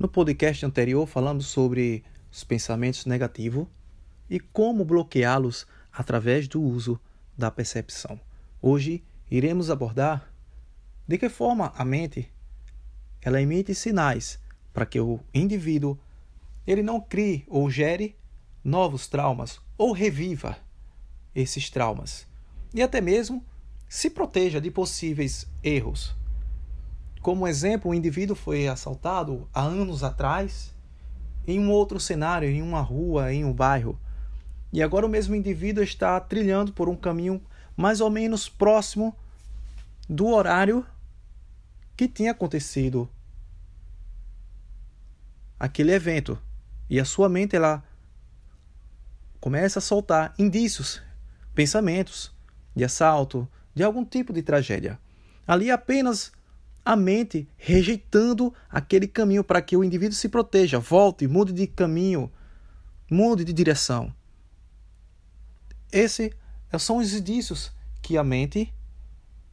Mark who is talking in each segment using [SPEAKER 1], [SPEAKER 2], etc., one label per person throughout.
[SPEAKER 1] No podcast anterior falamos sobre os pensamentos negativos e como bloqueá-los através do uso da percepção. Hoje iremos abordar de que forma a mente ela emite sinais para que o indivíduo ele não crie ou gere novos traumas ou reviva esses traumas e até mesmo se proteja de possíveis erros como exemplo, um indivíduo foi assaltado há anos atrás em um outro cenário, em uma rua, em um bairro. E agora o mesmo indivíduo está trilhando por um caminho mais ou menos próximo do horário que tinha acontecido aquele evento. E a sua mente ela começa a soltar indícios, pensamentos de assalto, de algum tipo de tragédia. Ali apenas a mente rejeitando aquele caminho para que o indivíduo se proteja, volte, mude de caminho, mude de direção. Esses são os indícios que a mente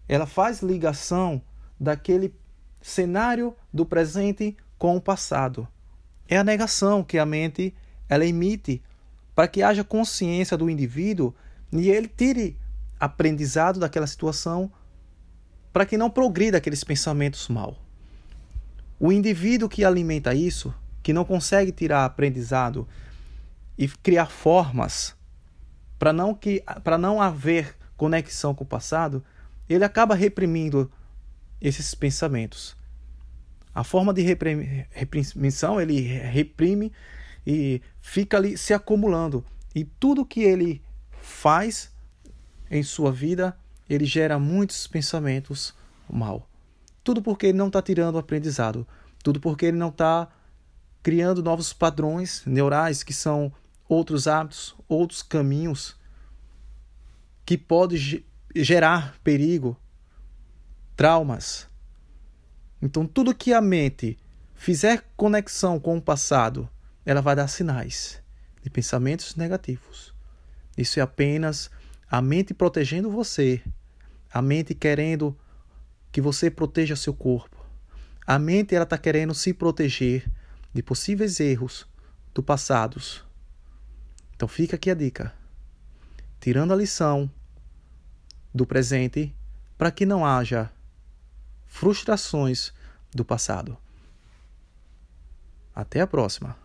[SPEAKER 1] ela faz ligação daquele cenário do presente com o passado. É a negação que a mente ela emite para que haja consciência do indivíduo e ele tire aprendizado daquela situação para que não progrida aqueles pensamentos mal. O indivíduo que alimenta isso, que não consegue tirar aprendizado e criar formas para não que para não haver conexão com o passado, ele acaba reprimindo esses pensamentos. A forma de repressão, ele reprime e fica ali se acumulando. E tudo que ele faz em sua vida ele gera muitos pensamentos mal. Tudo porque ele não está tirando aprendizado. Tudo porque ele não está criando novos padrões neurais que são outros hábitos, outros caminhos que podem gerar perigo, traumas. Então, tudo que a mente fizer conexão com o passado, ela vai dar sinais de pensamentos negativos. Isso é apenas a mente protegendo você a mente querendo que você proteja seu corpo. A mente ela está querendo se proteger de possíveis erros do passado. Então fica aqui a dica. Tirando a lição do presente para que não haja frustrações do passado. Até a próxima.